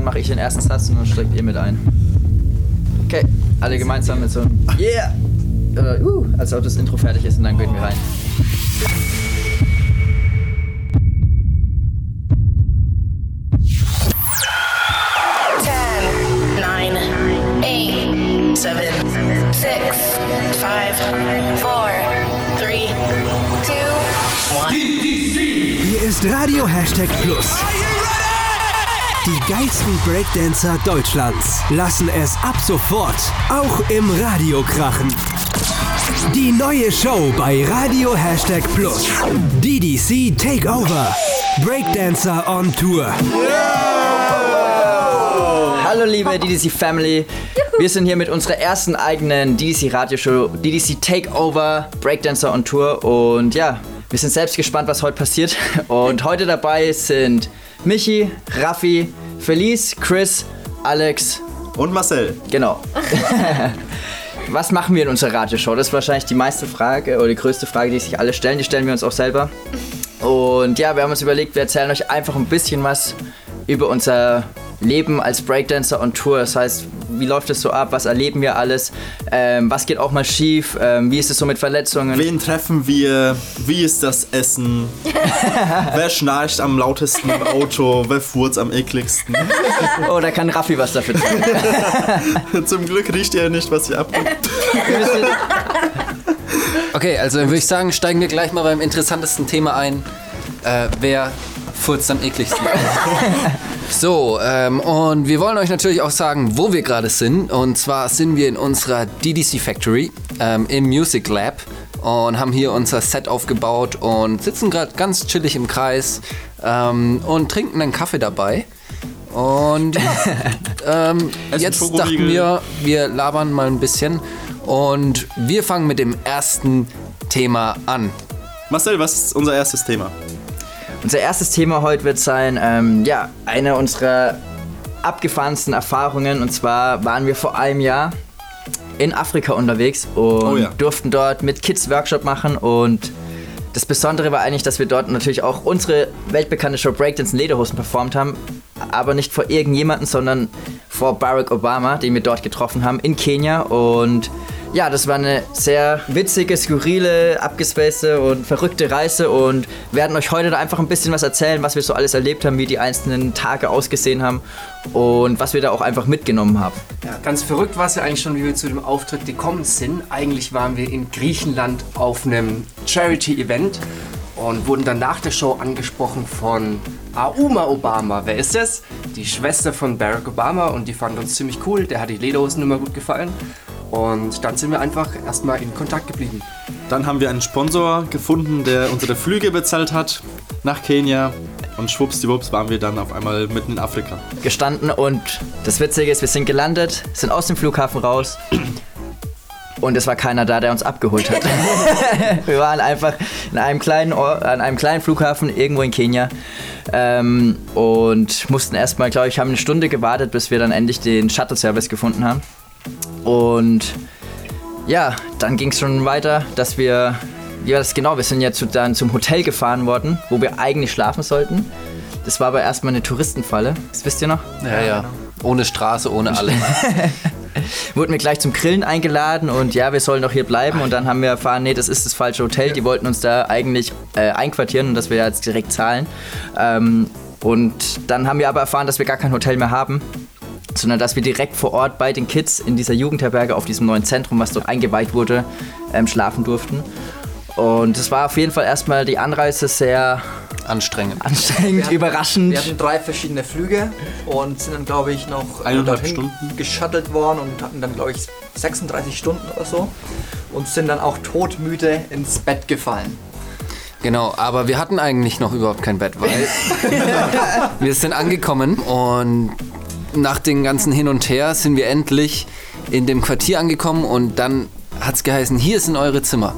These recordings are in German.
Dann mache ich den ersten Satz und dann steigt ihr mit ein. Okay, alle gemeinsam mit so einem Yeah! Äh, uh, als ob das Intro fertig ist und dann gehen wir rein. Ten, nine, eight, seven, six, five, four, three, two, one. Hier ist Radio Hashtag Plus. Die geilsten Breakdancer Deutschlands lassen es ab sofort auch im Radio krachen. Die neue Show bei Radio Hashtag Plus. DDC Takeover. Breakdancer on Tour. Hallo liebe DDC Family, wir sind hier mit unserer ersten eigenen DDC Radioshow, DDC Takeover Breakdancer on Tour und ja, wir sind selbst gespannt, was heute passiert und heute dabei sind Michi, Raffi, Felice, Chris, Alex, Und Marcel. genau. was machen wir in unserer Radioshow? Das ist wahrscheinlich die meiste Frage oder die größte Frage, die sich alle stellen, die stellen wir uns auch selber. Und ja, wir haben uns überlegt, wir erzählen euch einfach ein bisschen was über unser Leben als Breakdancer on Tour. Das heißt, wie läuft es so ab? Was erleben wir alles? Ähm, was geht auch mal schief? Ähm, wie ist es so mit Verletzungen? Wen treffen wir? Wie ist das Essen? Wer schnarcht am lautesten im Auto? Wer furzt am ekligsten? Oh, da kann Raffi was dafür tun. Zum Glück riecht ihr nicht, was ihr abgibt. Okay, also dann würde ich sagen, steigen wir gleich mal beim interessantesten Thema ein. Äh, wer furzt am ekligsten? so, ähm, und wir wollen euch natürlich auch sagen, wo wir gerade sind. Und zwar sind wir in unserer DDC Factory ähm, im Music Lab und haben hier unser Set aufgebaut und sitzen gerade ganz chillig im Kreis ähm, und trinken einen Kaffee dabei. Und ähm, jetzt dachten wir, wir labern mal ein bisschen und wir fangen mit dem ersten Thema an. Marcel, was ist unser erstes Thema? Unser erstes Thema heute wird sein, ähm, ja, eine unserer abgefahrensten Erfahrungen. Und zwar waren wir vor einem Jahr in Afrika unterwegs und Oh ja. durften dort mit Kids Workshop machen. Und das Besondere war eigentlich, dass wir dort natürlich auch unsere weltbekannte Show Breakdance in Lederhosen performt haben. Aber nicht vor irgendjemanden, sondern vor Barack Obama, den wir dort getroffen haben in Kenia. Und ja, das war eine sehr witzige, skurrile, abgespacede und verrückte Reise und werden euch heute da einfach ein bisschen was erzählen, was wir so alles erlebt haben, wie die einzelnen Tage ausgesehen haben und was wir da auch einfach mitgenommen haben. Ja, ganz verrückt war es ja eigentlich schon, wie wir zu dem Auftritt gekommen sind. Eigentlich waren wir in Griechenland auf einem Charity-Event und wurden dann nach der Show angesprochen von Auma Obama. Wer ist das? Die Schwester von Barack Obama und die fand uns ziemlich cool. Der hat die Lederhosen immer gut gefallen. Und dann sind wir einfach erstmal in Kontakt geblieben. Dann haben wir einen Sponsor gefunden, der unsere Flüge bezahlt hat nach Kenia. Und schwuppsdiwupps waren wir dann auf einmal mitten in Afrika. Gestanden und das Witzige ist, wir sind gelandet, sind aus dem Flughafen raus und es war keiner da, der uns abgeholt hat. wir waren einfach in einem kleinen Or an einem kleinen Flughafen irgendwo in Kenia ähm, und mussten erstmal, glaube ich, haben eine Stunde gewartet, bis wir dann endlich den Shuttle-Service gefunden haben. Und ja, dann ging es schon weiter, dass wir, ja, das genau, wir sind ja zu, dann zum Hotel gefahren worden, wo wir eigentlich schlafen sollten. Das war aber erstmal eine Touristenfalle. Das wisst ihr noch? Ja, ja. Ohne Straße, ohne alles. Wurden wir gleich zum Grillen eingeladen und ja, wir sollen doch hier bleiben. Und dann haben wir erfahren, nee, das ist das falsche Hotel. Die wollten uns da eigentlich äh, einquartieren und dass wir jetzt direkt zahlen. Ähm, und dann haben wir aber erfahren, dass wir gar kein Hotel mehr haben. Sondern dass wir direkt vor Ort bei den Kids in dieser Jugendherberge auf diesem neuen Zentrum, was dort eingeweiht wurde, ähm, schlafen durften. Und es war auf jeden Fall erstmal die Anreise sehr Anstrengend. anstrengend, hatten- überraschend. Wir hatten drei verschiedene Flüge und sind dann, glaube ich, noch Eineinhalb Stunden. geschuttelt worden und hatten dann, glaube ich, 36 Stunden oder so und sind dann auch todmüde ins Bett gefallen. Genau, aber wir hatten eigentlich noch überhaupt kein Bett, weil wir sind angekommen und nach den ganzen Hin und Her sind wir endlich in dem Quartier angekommen und dann hat es geheißen, hier sind eure Zimmer.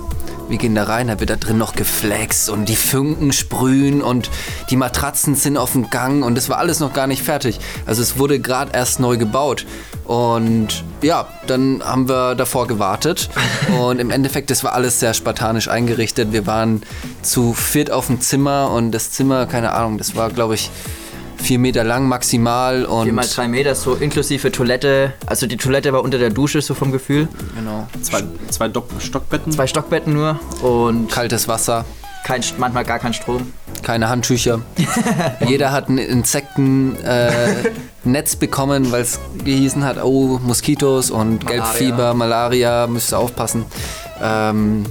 Wir gehen da rein, da wird da drin noch geflext und die Funken sprühen und die Matratzen sind auf dem Gang und das war alles noch gar nicht fertig. Also es wurde gerade erst neu gebaut. Und ja, dann haben wir davor gewartet und im Endeffekt, das war alles sehr spartanisch eingerichtet. Wir waren zu viert auf dem Zimmer und das Zimmer, keine Ahnung, das war glaube ich vier Meter lang maximal und 4 mal 3 Meter, so inklusive Toilette. Also die Toilette war unter der Dusche, so vom Gefühl. genau, Zwei, zwei Stockbetten. Zwei Stockbetten nur und kaltes Wasser, kein, manchmal gar kein Strom. keine Handtücher. Jeder hat ein Insektennetz äh, Netz bekommen, weil es gehießen hat, oh, Moskitos und Gelbfieber, Malaria, müsst ihr aufpassen. Ähm,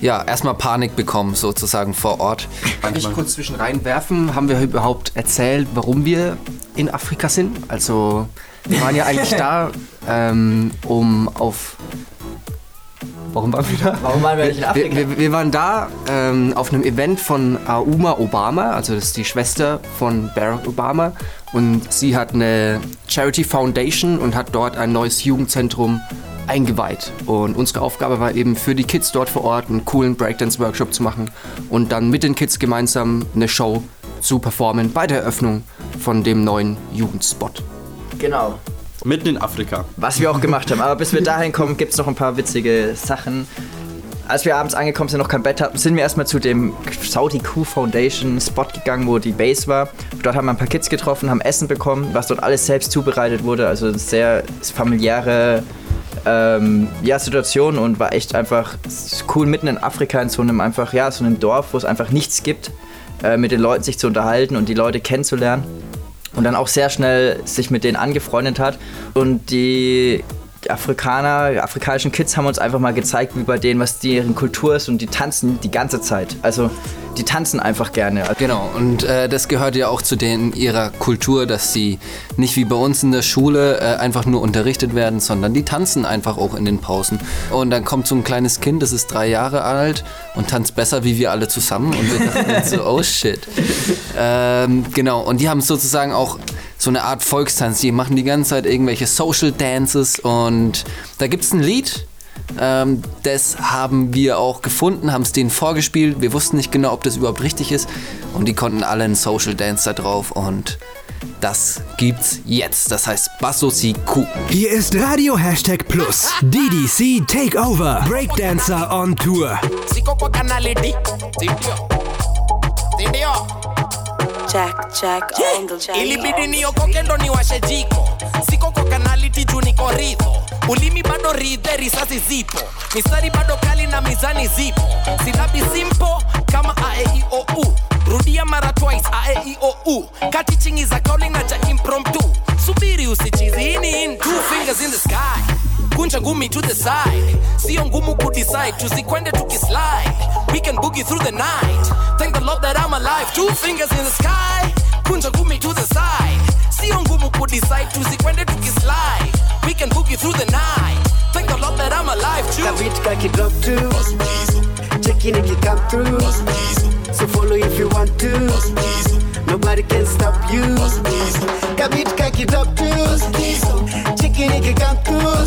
ja, erstmal Panik bekommen sozusagen vor Ort. Kann ich kurz zwischen reinwerfen? Haben wir überhaupt erzählt, warum wir in Afrika sind? Also, wir waren ja eigentlich da, ähm, um auf. Warum waren wir da? Warum waren wir nicht in Wir, Afrika? wir, wir waren da ähm, auf einem Event von Auma Obama, also das ist die Schwester von Barack Obama. Und sie hat eine Charity Foundation und hat dort ein neues Jugendzentrum eingeweiht. Und unsere Aufgabe war eben für die Kids dort vor Ort einen coolen Breakdance-Workshop zu machen und dann mit den Kids gemeinsam eine Show zu performen bei der Eröffnung von dem neuen Jugendspot. Genau. Mitten in Afrika. Was wir auch gemacht haben. Aber bis wir dahin kommen, gibt es noch ein paar witzige Sachen. Als wir abends angekommen sind, noch kein Bett hatten, sind wir erstmal zu dem Saudi Q Foundation Spot gegangen, wo die Base war. Dort haben wir ein paar Kids getroffen, haben Essen bekommen, was dort alles selbst zubereitet wurde. Also sehr familiäre ähm, ja, Situation und war echt einfach cool mitten in Afrika in so einem einfach ja so einem Dorf, wo es einfach nichts gibt, äh, mit den Leuten sich zu unterhalten und die Leute kennenzulernen und dann auch sehr schnell sich mit denen angefreundet hat. Und die Afrikaner, die afrikanischen Kids haben uns einfach mal gezeigt, wie bei denen, was deren Kultur ist und die tanzen die ganze Zeit. Also die tanzen einfach gerne. Genau, und äh, das gehört ja auch zu denen ihrer Kultur, dass sie nicht wie bei uns in der Schule äh, einfach nur unterrichtet werden, sondern die tanzen einfach auch in den Pausen. Und dann kommt so ein kleines Kind, das ist drei Jahre alt und tanzt besser wie wir alle zusammen. Und wir dachten so, oh shit. Ähm, genau, und die haben sozusagen auch so eine Art Volkstanz. Die machen die ganze Zeit irgendwelche Social Dances und da gibt es ein Lied, ähm, das haben wir auch gefunden, haben es denen vorgespielt. Wir wussten nicht genau, ob das überhaupt richtig ist. Und die konnten alle einen Social Dance da drauf. Und das gibt's jetzt. Das heißt Basso Ku. Hier ist Radio Hashtag Plus. DDC Takeover. Breakdancer on Tour. Jack, Jack, on the jack. Ilibidi niokoke ndo niwashe jiko. Siko kwa kanali tiju niko ridho. Ulimi bado ridhe, risasi zipo. Mistari bado kali na mizani zipo. Silabi simpo kama aeiou. Rudia mara twice aeiou. Kati chingi za kauli na cha impromptu. Subiri usichizi hii two fingers in the sky. kunja ngumi to the side sio ngumu kudecide tusikwende tukislide we can boogie through the night thank the lord that i'm alive two fingers in the sky kunja ngumi to the side sio ngumu kudecide tusikwende tukislide we can boogie through the night. Thank the lord that i'm alive too. Kabit kaki drop to. Checking if you come through. So follow if you want to. Nobody can stop you. Kabit kaki drop to. Checking if you come through.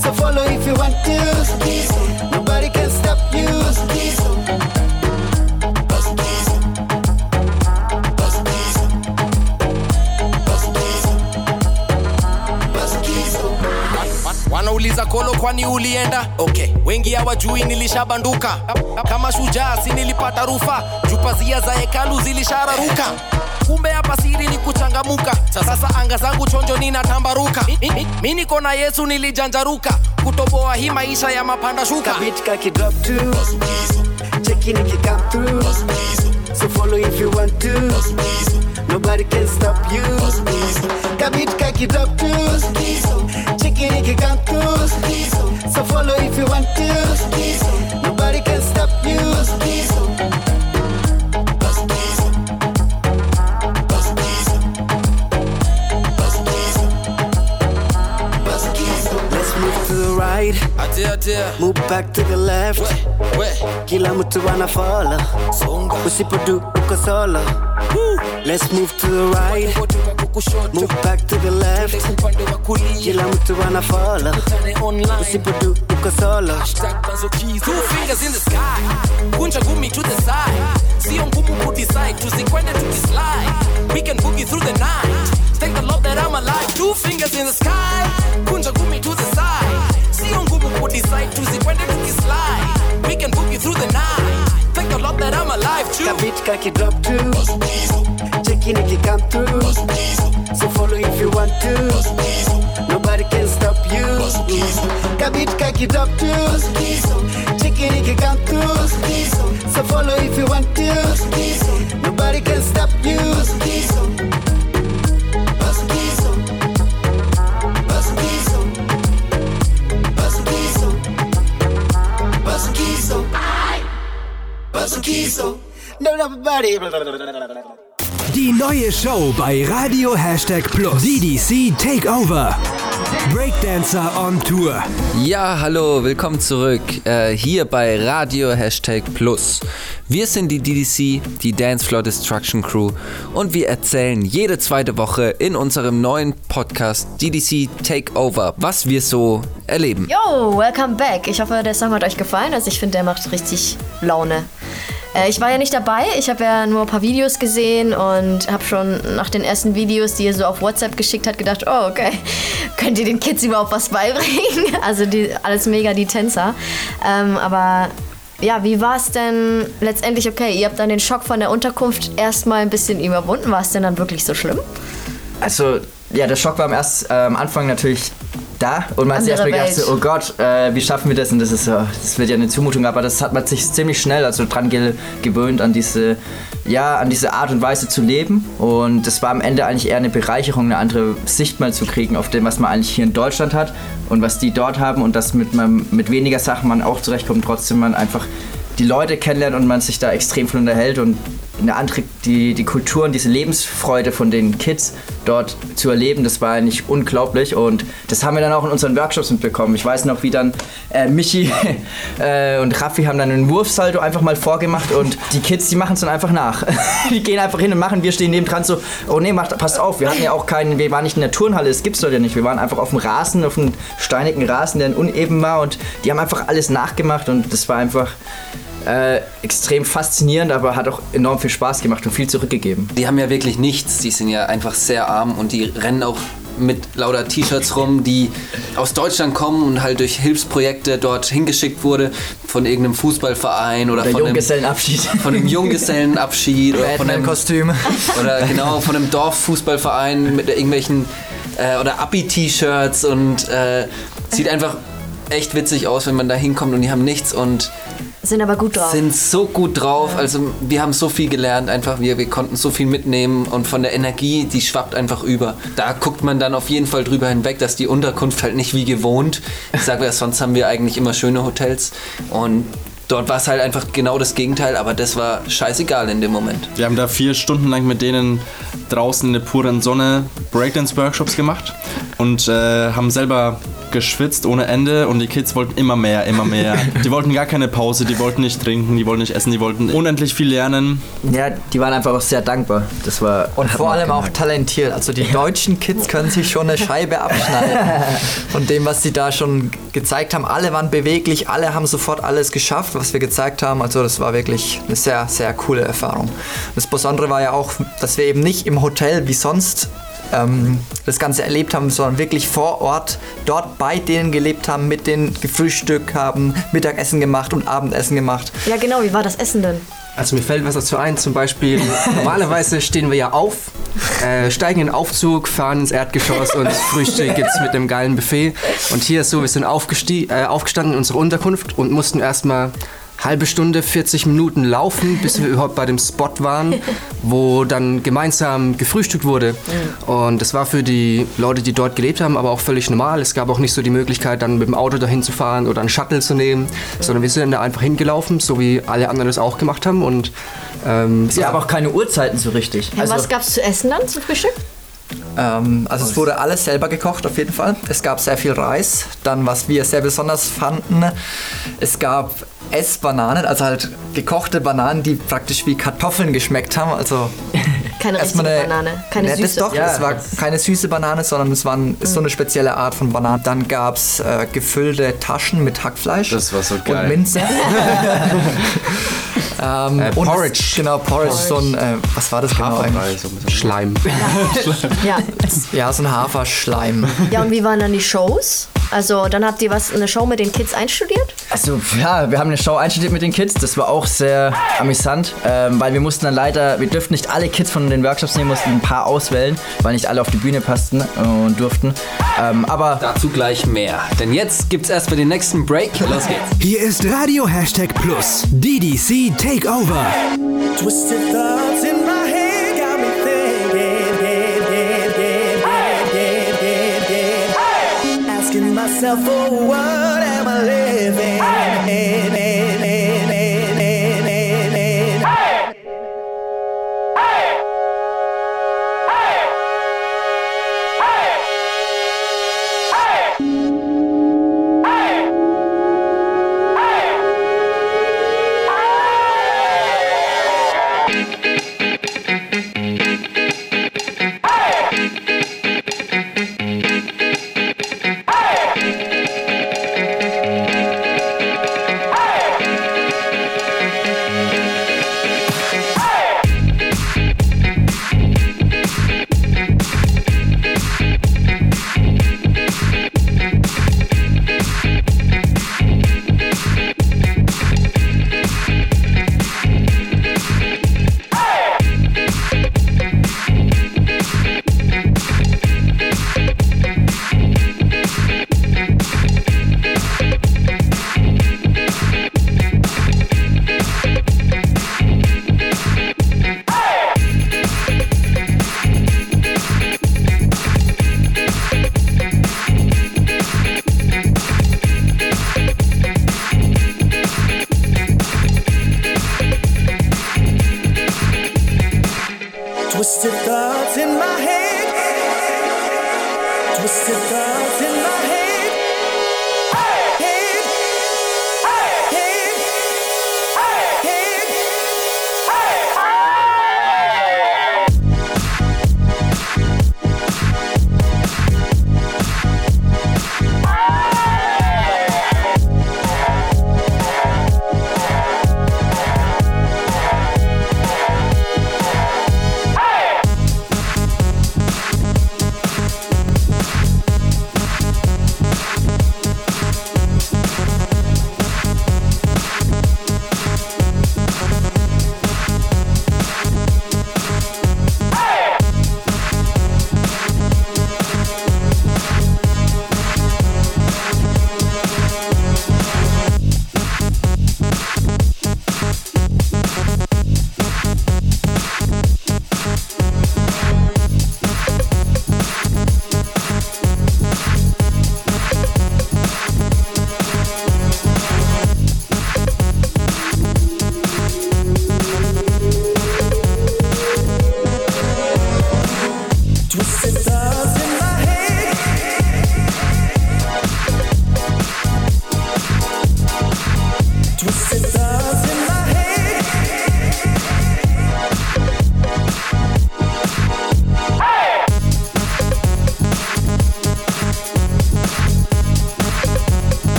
So follow if you want to. Nobody wanauliza kolo kwani ulienda? Okay. Wengi hawajui nilishabanduka. Kama shujaa si nilipata rufa. Jupazia za hekalu zilishararuka. Kumbe hapa siri ni kuchangamuka sasa anga zangu chonjo ninatambaruka. Mi- niko na yesu nilijanjaruka. Kutoboa hii maisha ya mapanda shuka. To Checking if you come through So follow if you want to Nobody can stop you. Kabit kaki drop to if you come through So follow if you want to. Nobody can stop you. Let's move to the right. Atia atia. Move back to the left. We we Kila mtu anafollow songa. Usipodu uko solo Let's move to the right. Move back to the left. Kila mtu anafollow Usipodu uko solo. Two fingers in the sky. Kunja ngumi to the side. Sio ngumu kudecide tusikwende tukislide we can boogie through the night. Thank the lord that i'm alive. Two fingers in the sky. Kunja ngumi to the side sio ngumu we can boogie through the night thank the lord that i'm alive too Kabit kaki drop to Check Checking if you come through. So follow if you want to. Nobody can stop you. Kabit kaki drop to. Checking if you come through. So follow if you want to. Nobody can stop you. Die neue Show bei Radio Hashtag Plus. DDC Takeover. Breakdancer on Tour. Ja, hallo, willkommen zurück äh, hier bei Radio Hashtag Plus. Wir sind die DDC, die Dance Floor Destruction Crew und wir erzählen jede zweite Woche in unserem neuen Podcast DDC Takeover, was wir so erleben. Yo, welcome back. Ich hoffe, der Song hat euch gefallen. Also ich finde, der macht richtig Laune. Äh, ich war ja nicht dabei. Ich habe ja nur ein paar Videos gesehen und habe schon nach den ersten Videos, die ihr so auf WhatsApp geschickt habt, gedacht, oh, okay, könnt ihr den Kids überhaupt was beibringen? Also die, alles mega die Tänzer. Ähm, aber ja, wie war es denn letztendlich? Okay, ihr habt dann den Schock von der Unterkunft erstmal ein bisschen überwunden. War es denn dann wirklich so schlimm? Also, ja, der Schock war am, erst, äh, am Anfang natürlich da? Und man hat sich erstmal gedacht, so, oh Gott, äh, wie schaffen wir das? Und das ist so, das wird ja eine Zumutung, aber das hat man sich ziemlich schnell also dran ge gewöhnt, an diese, ja, an diese Art und Weise zu leben. Und das war am Ende eigentlich eher eine Bereicherung, eine andere Sicht mal zu kriegen auf dem, was man eigentlich hier in Deutschland hat und was die dort haben. Und dass mit, man, mit weniger Sachen man auch zurechtkommt, trotzdem man einfach die Leute kennenlernt und man sich da extrem von unterhält. Und eine andere, die, die Kultur und diese Lebensfreude von den Kids dort zu erleben, das war eigentlich unglaublich und das haben wir dann auch in unseren Workshops mitbekommen. Ich weiß noch, wie dann äh, Michi äh, und Raffi haben dann einen Wurfsalto einfach mal vorgemacht und die Kids, die machen es dann einfach nach. die gehen einfach hin und machen, wir stehen neben dran so, oh nee, macht, passt auf, wir hatten ja auch keinen, wir waren nicht in der Turnhalle, das gibt's dort ja nicht. Wir waren einfach auf dem Rasen, auf einem steinigen Rasen, der uneben war und die haben einfach alles nachgemacht und das war einfach äh, extrem faszinierend, aber hat auch enorm viel Spaß gemacht und viel zurückgegeben. Die haben ja wirklich nichts, die sind ja einfach sehr arm und die rennen auch mit lauter T-Shirts rum, die aus Deutschland kommen und halt durch Hilfsprojekte dort hingeschickt wurde von irgendeinem Fußballverein oder, Oder von einem, Junggesellenabschied. von einem Junggesellenabschied oder von einem Batman-Kostüm. oder genau von einem Dorffußballverein mit irgendwelchen äh, oder Abi-T-Shirts und äh, sieht einfach echt witzig aus, wenn man da hinkommt und die haben nichts und Sind aber gut drauf. sind so gut drauf. Also wir haben so viel gelernt, einfach wir, wir konnten so viel mitnehmen und von der Energie, die schwappt einfach über. Da guckt man dann auf jeden Fall drüber hinweg, dass die Unterkunft halt nicht wie gewohnt. Ich sage ja, sonst haben wir eigentlich immer schöne Hotels und dort war es halt einfach genau das Gegenteil, aber das war scheißegal in dem Moment. Wir haben da vier Stunden lang mit denen draußen in der puren Sonne Breakdance-Workshops gemacht und äh, haben selber geschwitzt ohne Ende und die Kids wollten immer mehr, immer mehr. Die wollten gar keine Pause, die wollten nicht trinken, die wollten nicht essen, die wollten unendlich viel lernen. Ja, die waren einfach auch sehr dankbar. Das war Und vor allem auch talentiert. Also die deutschen Kids können sich schon eine Scheibe abschneiden. Von dem, was sie da schon gezeigt haben. Alle waren beweglich, alle haben sofort alles geschafft, was wir gezeigt haben. Also das war wirklich eine sehr, sehr coole Erfahrung. Das Besondere war ja auch, dass wir eben nicht im Hotel wie sonst ähm, das Ganze erlebt haben, sondern wirklich vor Ort dort bei denen gelebt haben, mit denen gefrühstückt haben, Mittagessen gemacht und Abendessen gemacht. Ja, genau. Wie war das Essen denn? Also mir fällt was dazu ein, zum Beispiel, normalerweise stehen wir ja auf, äh, steigen in den Aufzug, fahren ins Erdgeschoss und Frühstück gibt's mit einem geilen Buffet. Und hier ist so, wir sind äh, aufgestanden in unserer Unterkunft und mussten erstmal halbe Stunde, 40 Minuten laufen, bis wir überhaupt bei dem Spot waren, wo dann gemeinsam gefrühstückt wurde. Und das war für die Leute, die dort gelebt haben, aber auch völlig normal. Es gab auch nicht so die Möglichkeit, dann mit dem Auto dahin zu fahren oder einen Shuttle zu nehmen, sondern wir sind da einfach hingelaufen, so wie alle anderen das auch gemacht haben. Und ähm, Es gab auch keine Uhrzeiten so richtig. Ja, was gab's zu essen dann zum Frühstück? Ähm, also es wurde alles selber gekocht auf jeden Fall. Es gab sehr viel Reis. Dann, was wir sehr besonders fanden, es gab Essbananen, also halt gekochte Bananen, die praktisch wie Kartoffeln geschmeckt haben. Also Keine richtige erstmal eine, Banane. Keine Ne, das süße. doch, Ja, es war das- keine süße Banane, sondern es waren, ist so eine spezielle Art von Banane. Dann gab es äh, gefüllte Taschen mit Hackfleisch. Das war so geil. Und Minze. ähm, Äh, und Porridge. Es, genau, Porridge. So ein, äh, was war das genau Haferbrei, eigentlich? so ein bisschen. Schleim. Ja. Ja, so ein Haferschleim. ja, und wie waren dann die Shows? Also dann habt ihr was, eine Show mit den Kids einstudiert? Also ja, wir haben eine Show einstudiert mit den Kids. Das war auch sehr amüsant, ähm, weil wir mussten dann leider, wir dürften nicht alle Kids von den Workshops nehmen, mussten ein paar auswählen, weil nicht alle auf die Bühne passten und durften. Ähm, aber dazu gleich mehr. Denn jetzt gibt's erstmal den nächsten Break. Los geht's. Hier ist Radio Hashtag Plus, DDC Takeover. Twisted thoughts in my head myself, for what am I living? Die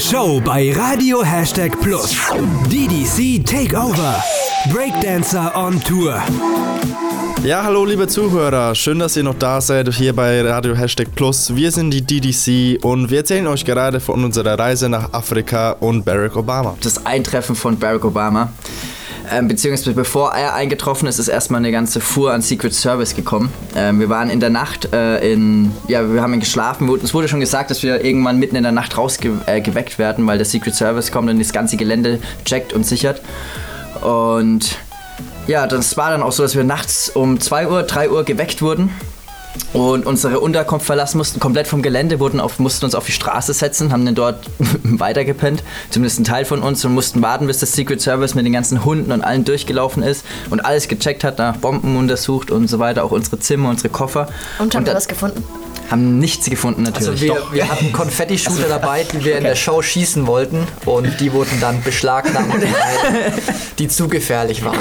Show bei Radio Hashtag Plus. DDC Takeover. Breakdancer on Tour. Ja, hallo liebe Zuhörer, schön, dass ihr noch da seid hier bei Radio Hashtag Plus. Wir sind die DDC und wir erzählen euch gerade von unserer Reise nach Afrika und Barack Obama. Das Eintreffen von Barack Obama. Ähm, beziehungsweise bevor er eingetroffen ist, ist erstmal eine ganze Fuhr an Secret Service gekommen. Ähm, wir waren in der Nacht äh, in, ja, wir haben geschlafen. Es wurde schon gesagt, dass wir irgendwann mitten in der Nacht rausgeweckt äh, werden, weil der Secret Service kommt und das ganze Gelände checkt und sichert. Und ja, das war dann auch so, dass wir nachts um 2 Uhr, 3 Uhr geweckt wurden und unsere Unterkunft verlassen mussten, komplett vom Gelände, wurden auf, mussten uns auf die Straße setzen, haben dann dort weitergepennt, zumindest ein Teil von uns, und mussten warten, bis das Secret Service mit den ganzen Hunden und allen durchgelaufen ist und alles gecheckt hat, nach Bomben untersucht und so weiter, auch unsere Zimmer, unsere Koffer. Und haben wir dann was gefunden? Haben nichts gefunden natürlich. Also wir, Doch. wir hatten Konfetti-Shooter dabei, die wir in der Show schießen wollten und die wurden dann beschlagnahmt, weil die zu gefährlich waren.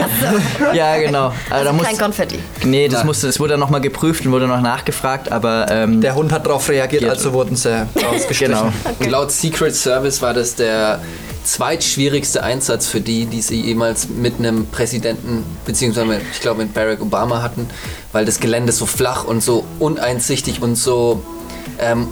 ja, genau. Also da muss, Kein Konfetti. nee, das, musste, das wurde dann nochmal geprüft und wurde noch nachgefragt, aber ähm, Der Hund hat darauf reagiert, also wurden sie rausgestrichen. genau. Und laut Secret Service war das der zweitschwierigste Einsatz für die, die sie jemals mit einem Präsidenten, beziehungsweise ich glaube mit Barack Obama hatten, weil das Gelände so flach und so uneinsichtig und so ähm,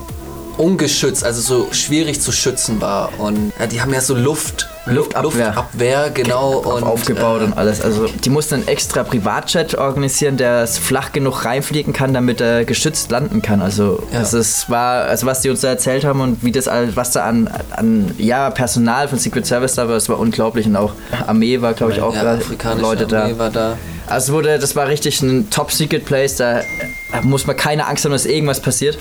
ungeschützt, also so schwierig zu schützen war. Und ja, die haben ja so Luft, Luftabwehr. Luftabwehr genau. und, aufgebaut äh, und alles. Also die mussten einen extra Privatjet organisieren, der es flach genug reinfliegen kann, damit er geschützt landen kann. Also Ja. das ist, war, also was die uns da erzählt haben und wie das all- was da an, an ja, Personal von Secret Service da war, das war unglaublich. Und auch Armee war, glaube ich, auch ja, da Leute da. Armee war da. Also es wurde, das war richtig ein Top Secret Place, da da muss man keine Angst haben, dass irgendwas passiert.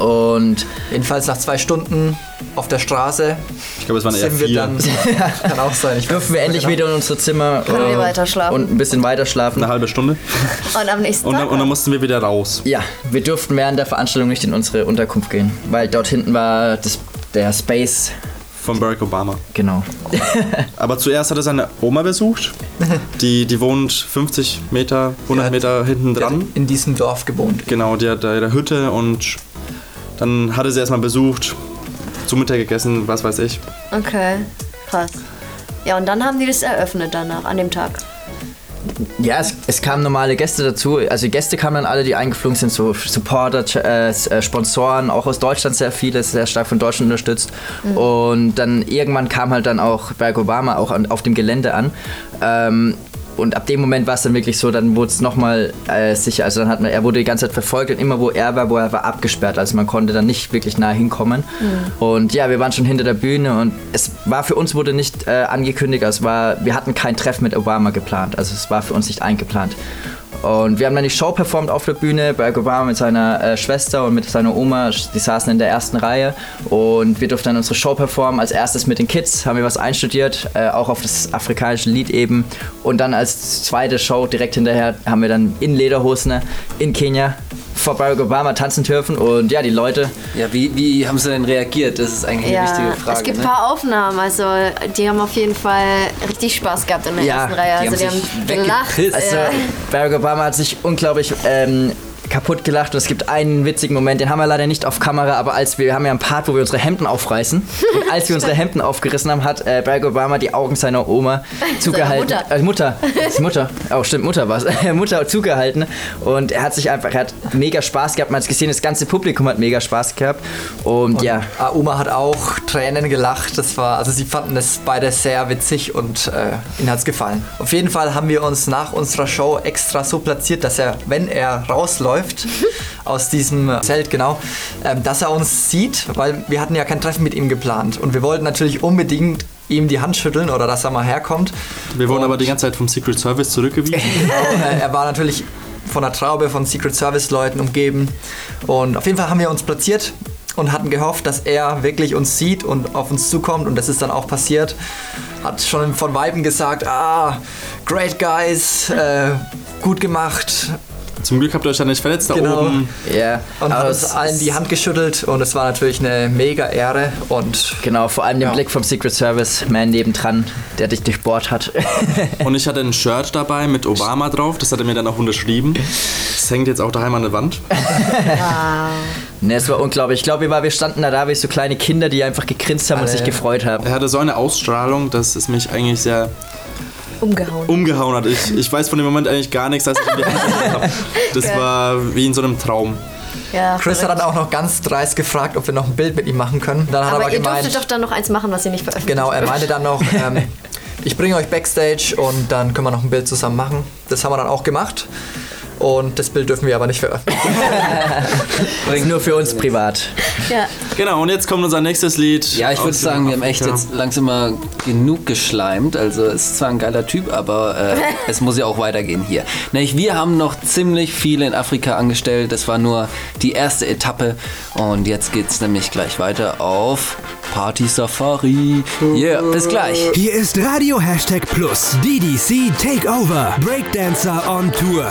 Und Jedenfalls nach zwei Stunden auf der Straße Ich glaube, es waren eher wir vier. dann. Kann auch sein. Ich dürfen wir endlich wieder in unsere Zimmer Können wir äh, weiter schlafen? und ein bisschen weiter schlafen. Eine halbe Stunde. Und am nächsten Und dann, Tag. und dann mussten wir wieder raus. Ja, wir durften während der Veranstaltung nicht in unsere Unterkunft gehen, weil dort hinten war das, der Space. Von Barack Obama. Genau. Aber zuerst hat er seine Oma besucht. Die, die wohnt 50 Meter, 100 Ja, Meter hinten dran. in diesem Dorf gewohnt. Genau, die hat da ihre Hütte und dann hatte sie erstmal besucht, zu Mittag gegessen, was weiß ich. Okay, krass. Ja, und dann haben die das eröffnet danach, an dem Tag. Ja, es, es kamen normale Gäste dazu. Also die Gäste kamen dann alle, die eingeflogen sind, so Supporter, äh, äh, Sponsoren, auch aus Deutschland sehr viele, sehr stark von Deutschland unterstützt. Und dann irgendwann kam halt dann auch Barack Obama auch an, auf dem Gelände an. Ähm, und ab dem Moment war es dann wirklich so, dann wurde es nochmal äh, sicher. Also dann hat man, er wurde die ganze Zeit verfolgt und immer wo er war, wo er war, abgesperrt. Also man konnte dann nicht wirklich nah hinkommen. Und ja, wir waren schon hinter der Bühne und es war für uns wurde nicht äh, angekündigt, also es war, wir hatten kein Treffen mit Obama geplant. Also es war für uns nicht eingeplant. Und wir haben dann die Show performt auf der Bühne, Barack Obama mit seiner äh, Schwester und mit seiner Oma, die saßen in der ersten Reihe und wir durften dann unsere Show performen. Als erstes mit den Kids haben wir was einstudiert, äh, auch auf das afrikanische Lied eben. Und dann als zweite Show direkt hinterher haben wir dann in Lederhosen in Kenia vor Barack Obama tanzen dürfen und ja, die Leute, Ja, wie, wie haben sie denn reagiert? Das ist eigentlich eine wichtige Frage. es gibt ein ne? paar Aufnahmen, also die haben auf jeden Fall richtig Spaß gehabt in der Ja, ersten Reihe. die Also die haben haben, sich gelacht. weggepisst. Also ja. Barack Obama hat sich unglaublich ähm, kaputt gelacht und es gibt einen witzigen Moment, den haben wir leider nicht auf Kamera, aber als wir, wir haben ja einen Part, wo wir unsere Hemden aufreißen und als wir unsere Hemden aufgerissen haben, hat äh, Barack Obama die Augen seiner Oma zugehalten. Mutter. Äh, Mutter. Das ist Mutter. Oh, stimmt, Mutter war es. Mutter zugehalten und er hat sich einfach, er hat mega Spaß gehabt, man hat es gesehen, das ganze Publikum hat mega Spaß gehabt und, ja, Ah, Oma hat auch Tränen gelacht. Das war, also sie fanden es beide sehr witzig und äh, ihnen hat es gefallen. Auf jeden Fall haben wir uns nach unserer Show extra so platziert, dass er, wenn er rausläuft aus diesem Zelt, genau, ähm, dass er uns sieht, weil wir hatten ja kein Treffen mit ihm geplant und wir wollten natürlich unbedingt ihm die Hand schütteln oder dass er mal herkommt. Wir wurden Und- aber die ganze Zeit vom Secret Service zurückgewiesen. Äh, er war natürlich von einer Traube von Secret Service Leuten umgeben. Und auf jeden Fall haben wir uns platziert und hatten gehofft, dass er wirklich uns sieht und auf uns zukommt. Und das ist dann auch passiert. Hat schon von Weiben gesagt, ah, great guys, äh, gut gemacht. Zum Glück habt ihr euch da nicht verletzt da Genau. oben. Ja. Und es uns allen die Hand geschüttelt und es war natürlich eine mega Ehre und Genau, vor allem den Ja. Blick vom Secret Service Man nebendran, der dich durchbohrt hat. Und ich hatte ein Shirt dabei mit Obama drauf, das hat er mir dann auch unterschrieben. Das hängt jetzt auch daheim an der Wand. ne, es war unglaublich. Ich glaube, wir, standen da da wie so kleine Kinder, die einfach gegrinst haben und Alle- sich gefreut haben. Er hatte so eine Ausstrahlung, dass es mich eigentlich sehr Umgehauen. umgehauen hat. Ich, ich weiß von dem Moment eigentlich gar nichts, als ich Hand genommen habe. Das Geil. war wie in so einem Traum. Ja, Chris hat verrückt. dann auch noch ganz dreist gefragt, ob wir noch ein Bild mit ihm machen können. Dann hat er aber aber ihr gemeint, durftet doch dann noch eins machen, was ihr nicht veröffentlicht genau, er meinte dann noch, ähm, ich bringe euch Backstage und dann können wir noch ein Bild zusammen machen. Das haben wir dann auch gemacht. Und das Bild dürfen wir aber nicht veröffentlichen. Ist nur für uns privat. Ja. Genau, und jetzt kommt unser nächstes Lied. Ja, ich würde sagen, wir haben echt jetzt langsam mal genug geschleimt. Also es ist zwar ein geiler Typ, aber äh, es muss ja auch weitergehen hier. Nämlich wir haben noch ziemlich viel in Afrika angestellt. Das war nur die erste Etappe und jetzt geht's nämlich gleich weiter auf Party Safari. Yeah, bis gleich. Hier ist Radio Hashtag Plus. DDC Takeover. Breakdancer on Tour.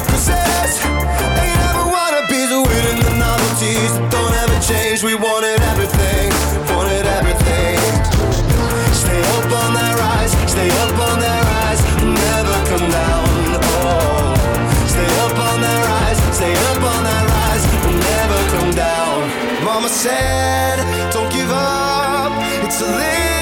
stranger causes. Ain't ever wannabes, winning the novelties that don't ever change. We wanted everything, wanted everything. Stay up on that rise, stay up on that rise, never come down. Oh, stay up on that rise, stay up on that rise, never come down. Mama said, don't give up, it's a little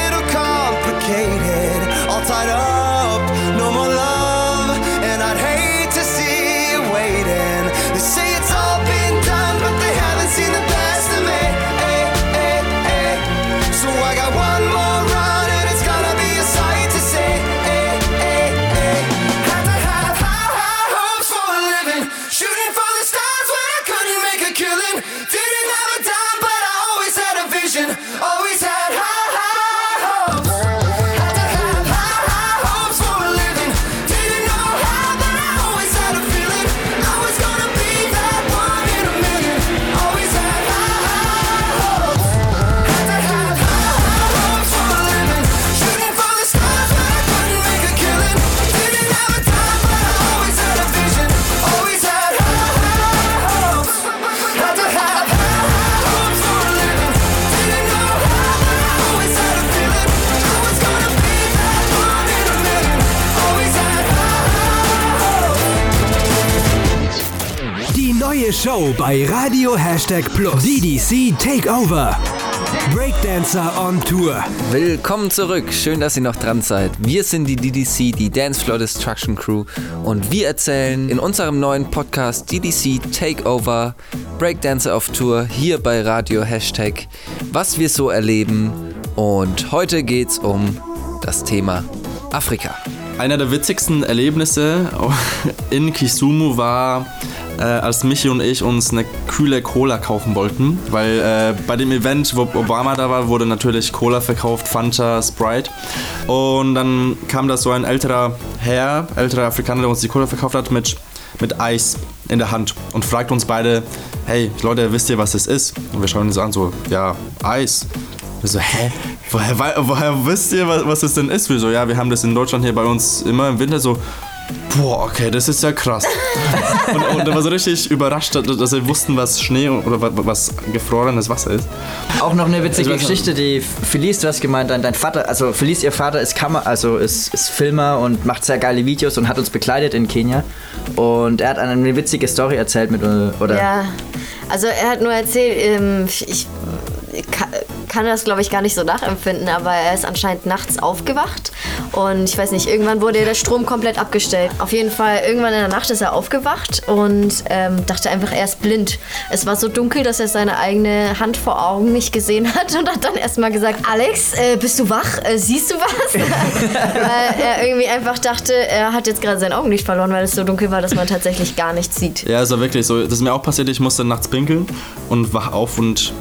Show bei Radio Hashtag Plus. DDC Takeover. Breakdancer on Tour. Willkommen zurück. Schön, dass ihr noch dran seid. Wir sind die DDC, die Dance Floor Destruction Crew und wir erzählen in unserem neuen Podcast DDC Takeover Breakdancer auf Tour hier bei Radio Hashtag, was wir so erleben und heute geht's um das Thema Afrika. Einer der witzigsten Erlebnisse in Kisumu war, äh, als Michi und ich uns eine kühle Cola kaufen wollten. Weil äh, bei dem Event, wo Obama da war, wurde natürlich Cola verkauft, Fanta, Sprite. Und dann kam da so ein älterer Herr, älterer Afrikaner, der uns die Cola verkauft hat, mit, mit Eis in der Hand. und fragt uns beide, hey Leute, wisst ihr, was das ist? Und wir schauen uns an, so, ja, Eis. Wir so, hä? Woher, woher wisst ihr, was, was das denn ist? Wir so, ja, wir haben das in Deutschland hier bei uns immer im Winter so, boah, okay, das ist ja krass. und, und er war so richtig überrascht, dass wir wussten, was Schnee oder wa- was gefrorenes Wasser ist. Auch noch eine witzige Ich. Geschichte, die Felice, du hast gemeint, dein, dein Vater, also Felice, ihr Vater ist Kammer, also ist, ist Filmer und macht sehr geile Videos und hat uns begleitet in Kenia. Und er hat eine witzige Story erzählt mit, äh, oder? Ja, also er hat nur erzählt, ähm, ich ka- kann das glaube ich gar nicht so nachempfinden, aber er ist anscheinend nachts aufgewacht und ich weiß nicht, irgendwann wurde der Strom komplett abgestellt. Auf jeden Fall, irgendwann in der Nacht ist er aufgewacht und ähm, dachte einfach, er ist blind. Es war so dunkel, dass er seine eigene Hand vor Augen nicht gesehen hat und hat dann erstmal gesagt, Alex, äh, bist du wach? Äh, siehst du was? weil er irgendwie einfach dachte, er hat jetzt gerade sein Augenlicht verloren, weil es so dunkel war, dass man tatsächlich gar nichts sieht. Ja, ist ja wirklich so. Das ist mir auch passiert, ich musste nachts pinkeln und wach auf und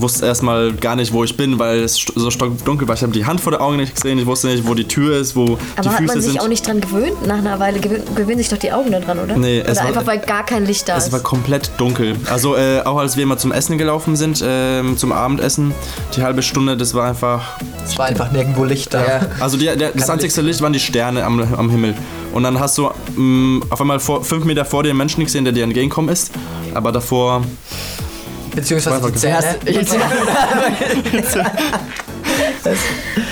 wusste erstmal gar nicht, wo ich bin, weil es so stockdunkel war. Ich habe die Hand vor der Augen nicht gesehen, ich wusste nicht, wo die Tür ist, wo die Aber hat Füße man sich sind. auch nicht dran gewöhnt? Nach einer Weile gewöhnen, gewöhnen sich doch die Augen daran, oder? Nee, es oder war- einfach, weil gar kein Licht da Es ist. war komplett dunkel. Also äh, auch als wir immer zum Essen gelaufen sind, ähm, zum Abendessen, die halbe Stunde, das war einfach. Es war einfach nirgendwo Licht da. Also die, der, das einzigste Licht waren die Sterne am, am Himmel. Und dann hast du mh, auf einmal vor, fünf Meter vor dir einen Menschen gesehen, der dir entgegenkommen ist. Aber davor. Beziehungsweise die Zähne.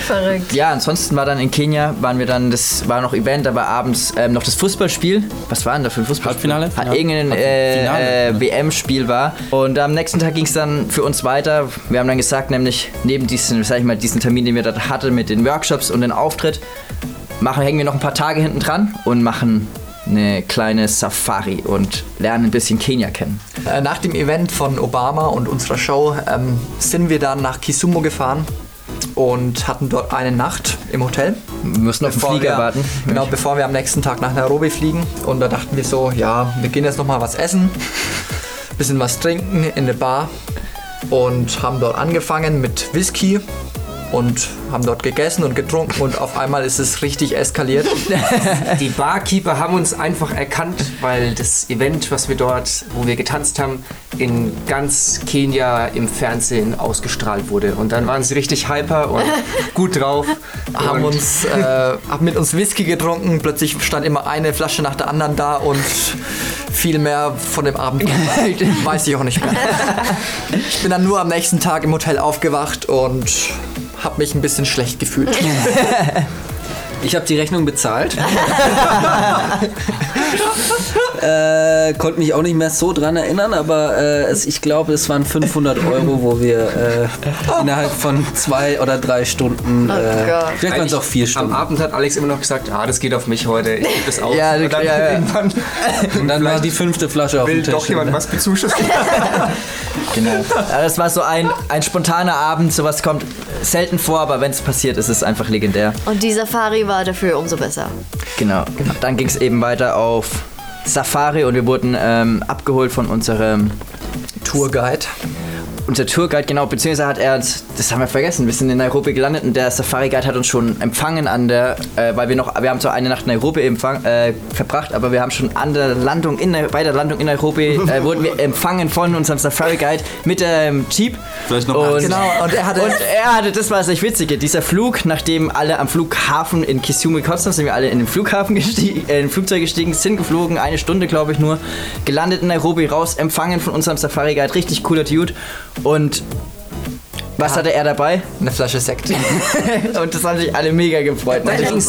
Verrückt. Ja, ansonsten war dann in Kenia, waren wir dann, das war noch Event, da war abends ähm, noch das Fußballspiel. Was war denn da für ein Fußballspiel? Halbfinale? Hat Ja. irgendein äh, äh, WM-Spiel war. Und am nächsten Tag ging es dann für uns weiter. Wir haben dann gesagt, nämlich neben diesen, sag ich mal, diesen Termin, den wir da hatten mit den Workshops und den Auftritt, machen, hängen wir noch ein paar Tage hinten dran und machen eine kleine Safari und lernen ein bisschen Kenia kennen. Äh, Nach dem Event von Obama und unserer Show ähm, sind wir dann nach Kisumu gefahren und hatten dort eine Nacht im Hotel. Wir müssen auf den Flieger wir, warten. Genau, bevor wir am nächsten Tag nach Nairobi fliegen. Und da dachten wir so, ja, wir gehen jetzt noch mal was essen, bisschen was trinken in der Bar und haben dort angefangen mit Whisky und haben dort gegessen und getrunken und auf einmal ist es richtig eskaliert. Die Barkeeper haben uns einfach erkannt, weil das Event, was wir dort, wo wir getanzt haben, in ganz Kenia im Fernsehen ausgestrahlt wurde. Und dann waren sie richtig hyper und gut drauf. haben uns äh, haben mit uns Whisky getrunken. Plötzlich stand immer eine Flasche nach der anderen da und viel mehr von dem Abend weiß ich auch nicht mehr. Ich bin dann nur am nächsten Tag im Hotel aufgewacht und habe mich ein bisschen schlecht gefühlt. Ich habe die Rechnung bezahlt. äh, konnte mich auch nicht mehr so dran erinnern, aber äh, es, ich glaube, es waren 500 Euro, wo wir äh, innerhalb von zwei oder drei Stunden, äh, Gott. vielleicht waren es auch vier am Stunden. Abend hat Alex immer noch gesagt, ah, das geht auf mich heute, ich gebe das aus. Ja, und dann ja, ja. irgendwann Und dann war die fünfte Flasche auf will dem Tisch. doch jemand was bezuschussen. Genau. Das war so ein, ein spontaner Abend, sowas kommt selten vor, aber wenn es passiert, ist es einfach legendär. Und die Safari war dafür umso besser. Genau. Dann ging es eben weiter auf Safari und wir wurden ähm, abgeholt von unserem Tourguide. Unser Tourguide, genau, beziehungsweise hat er, uns- das haben wir vergessen, wir sind in Nairobi gelandet und der Safari-Guide hat uns schon empfangen an der, äh, weil wir noch, wir haben zwar eine Nacht in Nairobi empfang, äh, verbracht, aber wir haben schon an der Landung, in, bei der Landung in Nairobi, äh, wurden wir empfangen von unserem Safari-Guide mit dem Jeep. Vielleicht noch Und, Genau, und er hatte und er hatte, das war das echt Witzige, dieser Flug, nachdem alle am Flughafen in Kisumu gekommen sind, wir alle in den Flughafen gestiegen, äh, in Flugzeug gestiegen, sind geflogen, eine Stunde glaube ich nur, gelandet in Nairobi, raus, empfangen von unserem Safari-Guide, richtig cooler Dude. Und was hatte er dabei? eine Flasche Sekt. und das haben sich alle mega gefreut. Dann ging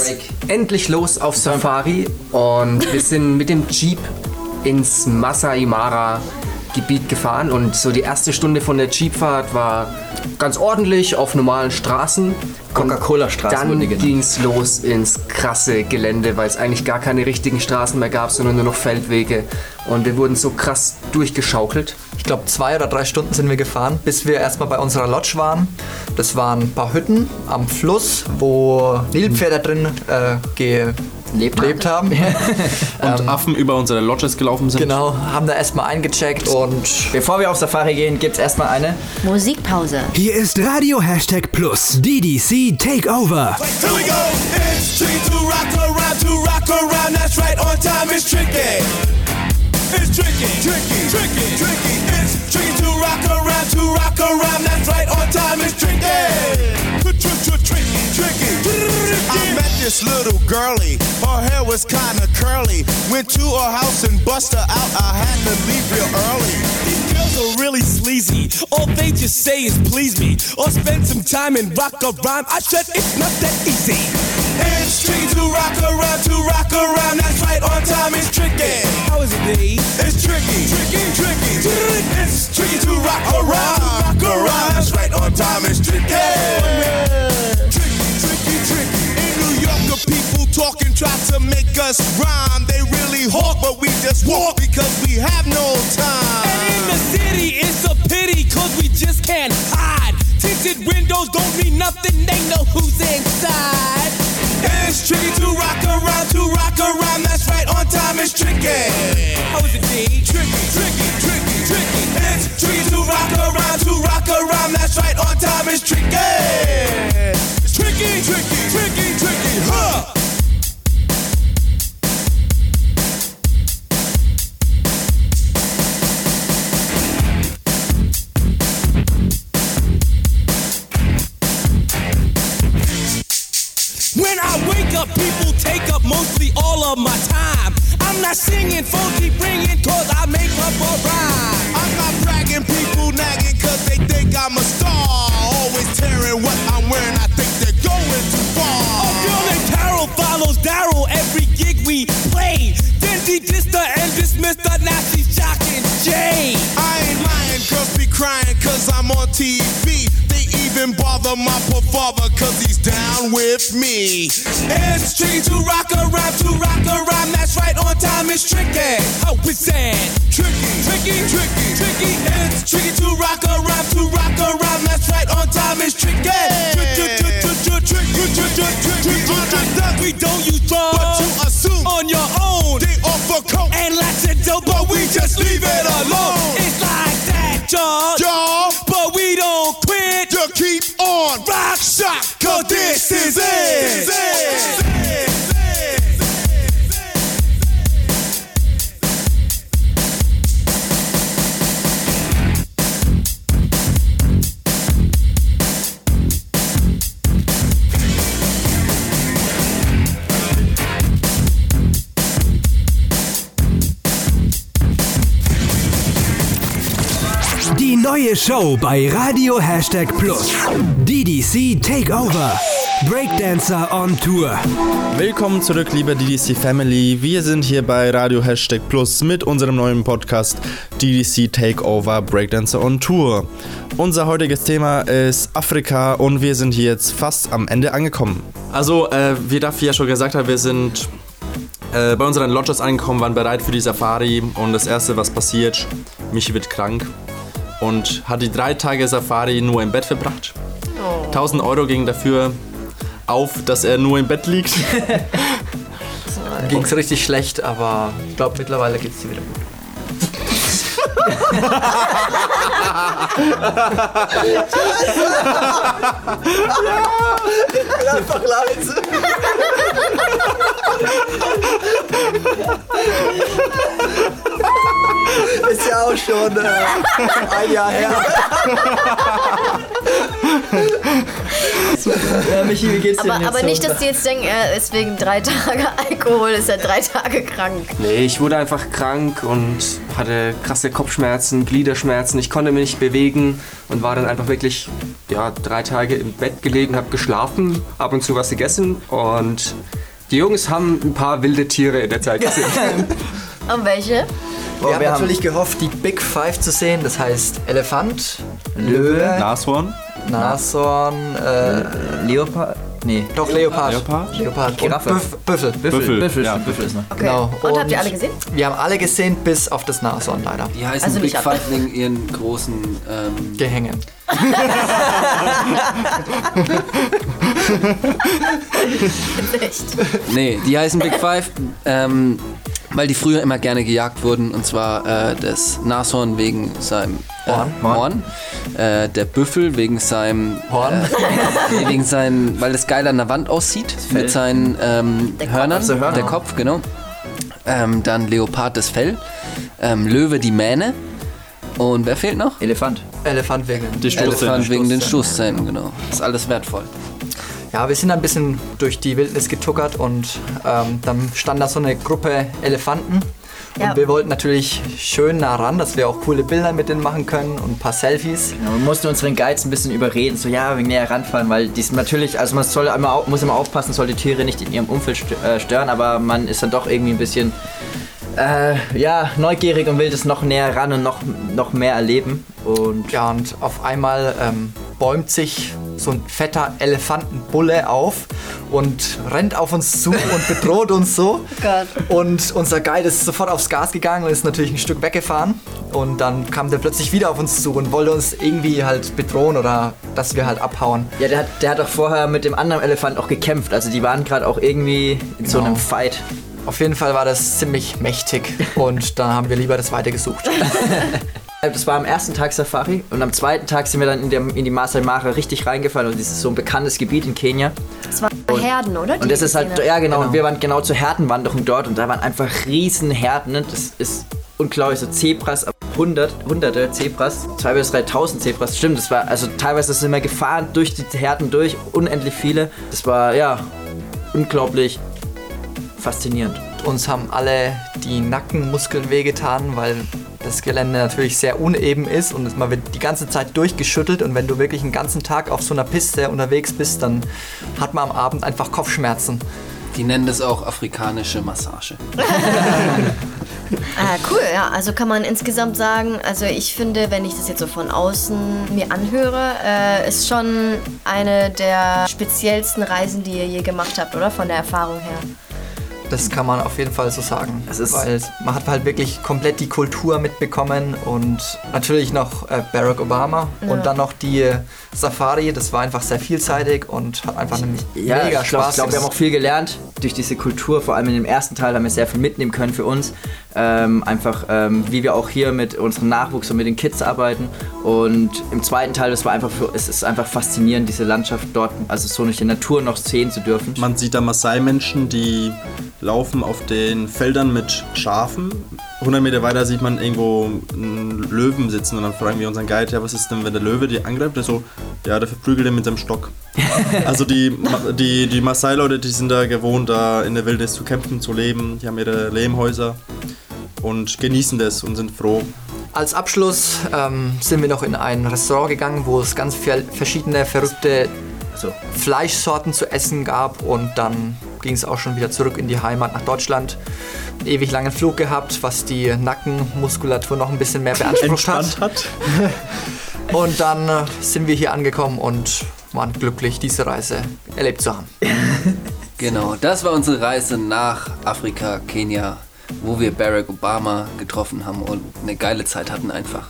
endlich los auf Safari und wir sind mit dem Jeep ins Masai Mara Gebiet gefahren und so die erste Stunde von der Jeepfahrt war ganz ordentlich auf normalen Straßen. Coca-Cola-Straßen Dann ging es los ins krasse Gelände, weil es eigentlich gar keine richtigen Straßen mehr gab, sondern nur noch Feldwege. Und wir wurden so krass durchgeschaukelt. Ich glaube, zwei oder drei Stunden sind wir gefahren, bis wir erstmal bei unserer Lodge waren. Das waren ein paar Hütten am Fluss, wo Nilpferde drin äh, Lebt. gelebt haben. Und Affen über unsere Lodges gelaufen sind. genau, haben da erstmal eingecheckt und Bevor wir auf Safari gehen, gibt es erstmal eine. Musikpause. Hier ist Radio Hashtag Plus DDC Takeover. Here we go. It's tricky to rock around, to rock around. That's right, It's tricky, tricky, tricky, tricky. It's tricky to rock around, to rock around. That's right, on time. It's tricky. Tricky, tricky. I met this little girlie. Her hair was kinda curly. Went to her house and bust her out. I had to leave real early. These girls are really sleazy. All they just say is please me. Or spend some time and rock a rhyme. I said it's not that easy. It's tricky to rock around, to rock around. That's right, on time us rhyme. They really hawk, but we just walk because we have no time. And in the city, it's a pity cause we just can't hide. Tinted windows don't mean nothing, they know who's me. It's tricky to rock around, to rock around, that's right, on time is tricky. How is that? Tricky, tricky, tricky, tricky. It's tricky to rock around, to rock around, that's right, on time is tricky. We don't use drugs, rock shot, cause this is it. This is it. Neue Show bei Radio Hashtag Plus. DDC Takeover. Breakdancer on Tour. Willkommen zurück, liebe DDC Family. Wir sind hier bei Radio Hashtag Plus mit unserem neuen Podcast DDC Takeover Breakdancer on Tour. Unser heutiges Thema ist Afrika und wir sind hier jetzt fast am Ende angekommen. Also, äh, wie Daffy ja schon gesagt hat, wir sind äh, bei unseren Lodges angekommen, waren bereit für die Safari und das erste, was passiert, Michi wird krank und hat die drei Tage Safari nur im Bett verbracht. 1000 Euro ging dafür auf, dass er nur im Bett liegt. Ging es richtig schlecht, aber ich glaube mittlerweile geht es dir wieder gut. Einfach leise. Ist ja auch schon äh, ein Jahr her. ja, Michi, wie geht's dir Aber, aber nicht, dass die jetzt denken, er ist wegen drei Tage Alkohol, ist er drei Tage krank. Nee, ich wurde einfach krank und hatte krasse Kopfschmerzen, Gliederschmerzen. Ich konnte mich nicht bewegen und war dann einfach wirklich ja, drei Tage im Bett gelegen, habe geschlafen, ab und zu was gegessen und die Jungs haben ein paar wilde Tiere in der Zeit gesehen. Und welche? Boah, wir haben wir haben- natürlich gehofft, die Big Five zu sehen. Das heißt Elefant, Löwe, Nashorn, Nashorn, äh, Leopard? Nee. doch Leopard. Leopard, Leopard. Giraffe. Und Büff, Büffel. Büffel, Büffel, ja. Büffel ist noch. Okay. Genau. Und, habt ihr alle gesehen? Wir haben alle gesehen, bis auf das Nashorn leider. Die heißen Also Big. Five wegen ihren großen. Ähm, Gehänge. Echt? nee, die heißen Big Five, ähm, weil die früher immer gerne gejagt wurden. Und zwar äh, das Nashorn wegen seinem äh, Horn. Horn. Äh, der Büffel wegen seinem Horn. Äh, wegen seinen, weil es geil an der Wand aussieht mit seinen ähm, Der Kopf. Hörnern. Also Hörner. Der Kopf, genau. Ähm, dann Leopard das Fell. Ähm, Löwe die Mähne. Und wer fehlt noch? Elefant. Elefant wegen. Die Elefant wegen den Stoßzähnen, genau. Ist alles wertvoll. Ja, wir sind ein bisschen durch die Wildnis getuckert und ähm, dann stand da so eine Gruppe Elefanten. Ja. Und wir wollten natürlich schön nah ran, dass wir auch coole Bilder mit denen machen können und ein paar Selfies. Ja, wir mussten unseren Guides ein bisschen überreden, so ja, wegen näher ranfahren, weil die sind natürlich, also man soll immer, muss immer aufpassen, soll die Tiere nicht in ihrem Umfeld äh, stören, aber man ist dann doch irgendwie ein bisschen äh, ja, neugierig und will das noch näher ran und noch, noch mehr erleben. Und Ja, und auf einmal ähm, bäumt sich so ein fetter Elefantenbulle auf und rennt auf uns zu und bedroht uns so. Gott. Und unser Guide ist sofort aufs Gas gegangen und ist natürlich ein Stück weggefahren. Und dann kam der plötzlich wieder auf uns zu und wollte uns irgendwie halt bedrohen oder dass wir halt abhauen. ja, der hat, der hat auch vorher mit dem anderen Elefant auch gekämpft, also die waren gerade auch irgendwie in so Genau. einem Fight. Auf jeden Fall war das ziemlich mächtig und dann haben wir lieber das weiter gesucht. Das war am ersten Tag Safari und am zweiten Tag sind wir dann in, der, in die Masai Mara richtig reingefallen und das ist so ein bekanntes Gebiet in Kenia. Das waren Herden, oder? Und das ist halt, ja genau, Genau. und wir waren genau zur Herdenwanderung dort und da waren einfach riesen Herden. Ne? Das ist unglaublich, so Zebras, 100, hunderte Zebras, 2.000 bis 3.000 Zebras. Stimmt, das war, also teilweise sind wir gefahren durch die Herden durch, unendlich viele. Das war, ja, unglaublich faszinierend. Uns haben alle die Nackenmuskeln wehgetan, weil das Gelände natürlich sehr uneben ist und man wird die ganze Zeit durchgeschüttelt und wenn du wirklich einen ganzen Tag auf so einer Piste unterwegs bist, dann hat man am Abend einfach Kopfschmerzen. Die nennen das auch afrikanische Massage. Ah, cool, ja. Also kann man insgesamt sagen, also ich finde, wenn ich das jetzt so von außen mir anhöre, äh, ist schon eine der speziellsten Reisen, die ihr je gemacht habt, oder? Von der Erfahrung her. Das kann man auf jeden Fall so sagen. Das ist- weil man hat halt wirklich komplett die Kultur mitbekommen und natürlich noch äh, Barack Obama Ja. und dann noch die äh, Safari. Das war einfach sehr vielseitig und hat einfach einen Ja, mega ich glaube, Spaß glaub, wir haben auch viel gelernt durch diese Kultur. Vor allem in dem ersten Teil haben wir sehr viel mitnehmen können für uns. Ähm, einfach, ähm, wie wir auch hier mit unserem Nachwuchs und mit den Kids arbeiten. Und im zweiten Teil, das war einfach für, es ist einfach faszinierend, diese Landschaft dort, also so nicht in der Natur noch sehen zu dürfen. Man sieht da Maasai-Menschen, die laufen auf den Feldern mit Schafen. 100 Meter weiter sieht man irgendwo einen Löwen sitzen und dann fragen wir unseren Guide, ja, was ist denn, wenn der Löwe die angreift? Der so, ja, der verprügelt ihn mit seinem Stock. also die, die, die Maasai-Leute, die sind da gewohnt, da in der Wildnis zu kämpfen, zu leben. Die haben ihre Lehmhäuser und genießen das und sind froh. Als Abschluss ähm, sind wir noch in ein Restaurant gegangen, wo es ganz verschiedene verrückte Also, Fleischsorten zu essen gab und dann ging es auch schon wieder zurück in die Heimat nach Deutschland. Einen ewig langen Flug gehabt, was die Nackenmuskulatur noch ein bisschen mehr beansprucht hat. Hat. Und dann äh, sind wir hier angekommen und waren glücklich, diese Reise erlebt zu haben. Genau, das war unsere Reise nach Afrika, Kenia, wo wir Barack Obama getroffen haben und eine geile Zeit hatten einfach.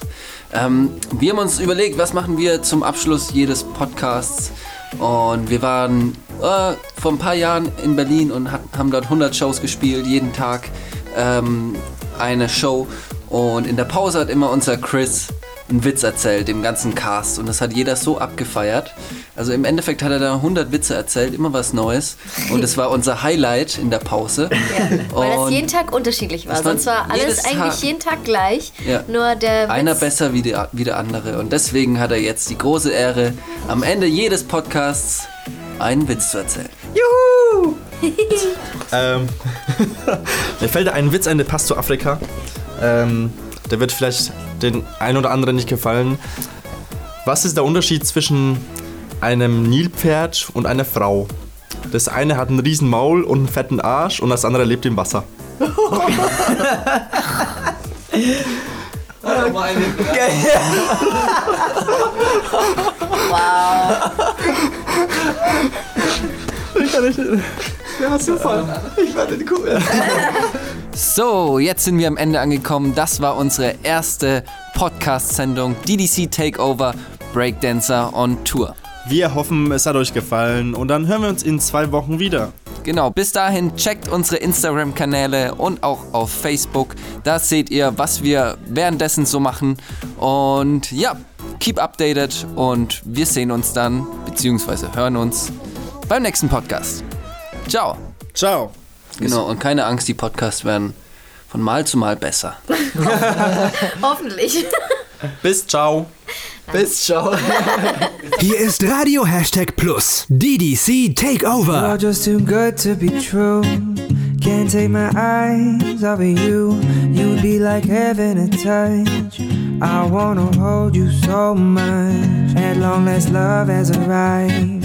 Ähm, wir haben uns überlegt, was machen wir zum Abschluss jedes Podcasts. Und wir waren äh, vor ein paar Jahren in Berlin und haben dort 100 Shows gespielt, jeden Tag ähm, eine Show. Und in der Pause hat immer unser Chris einen Witz erzählt, dem ganzen Cast. Und das hat jeder so abgefeiert. Also im Endeffekt hat er da 100 Witze erzählt, immer was Neues. Und es war unser Highlight in der Pause. Weil das jeden Tag unterschiedlich war. Das war Sonst war alles eigentlich Tag- jeden Tag gleich. Ja. Nur der Einer Witz, besser wie der, wie der andere. Und deswegen hat er jetzt die große Ehre, am Ende jedes Podcasts einen Witz zu erzählen. Ähm, mir fällt da ein Witz ein, der passt zu Afrika. Ähm, der wird vielleicht den ein oder anderen nicht gefallen. Was ist der Unterschied zwischen einem Nilpferd und einer Frau? Das eine hat einen riesen Maul und einen fetten Arsch und das andere lebt im Wasser. So, jetzt sind wir am Ende angekommen. Das war unsere erste Podcast-Sendung DDC Takeover Breakdancer on Tour. Wir hoffen, es hat euch gefallen und dann hören wir uns in zwei Wochen wieder. Genau, bis dahin checkt unsere Instagram-Kanäle und auch auf Facebook. Da seht ihr, was wir währenddessen so machen. Und ja, keep updated und wir sehen uns dann, beziehungsweise hören uns beim nächsten Podcast. Ciao. Ciao. Genau, und keine Angst, die Podcasts werden von Mal zu Mal besser. Hoffentlich. Bis ciao. Bis ciao. Hier ist Radio Hashtag Plus. DDC Takeover. You're just too good to be true. Can't take my eyes off of you. You'd be like heaven to touch. I wanna hold you so much. At long last, love has arrived.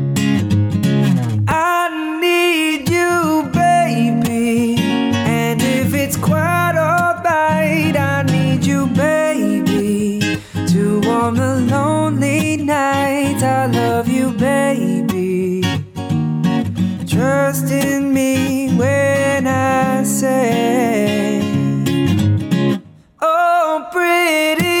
Nights, I love you, baby. Trust in me when I say, Oh, pretty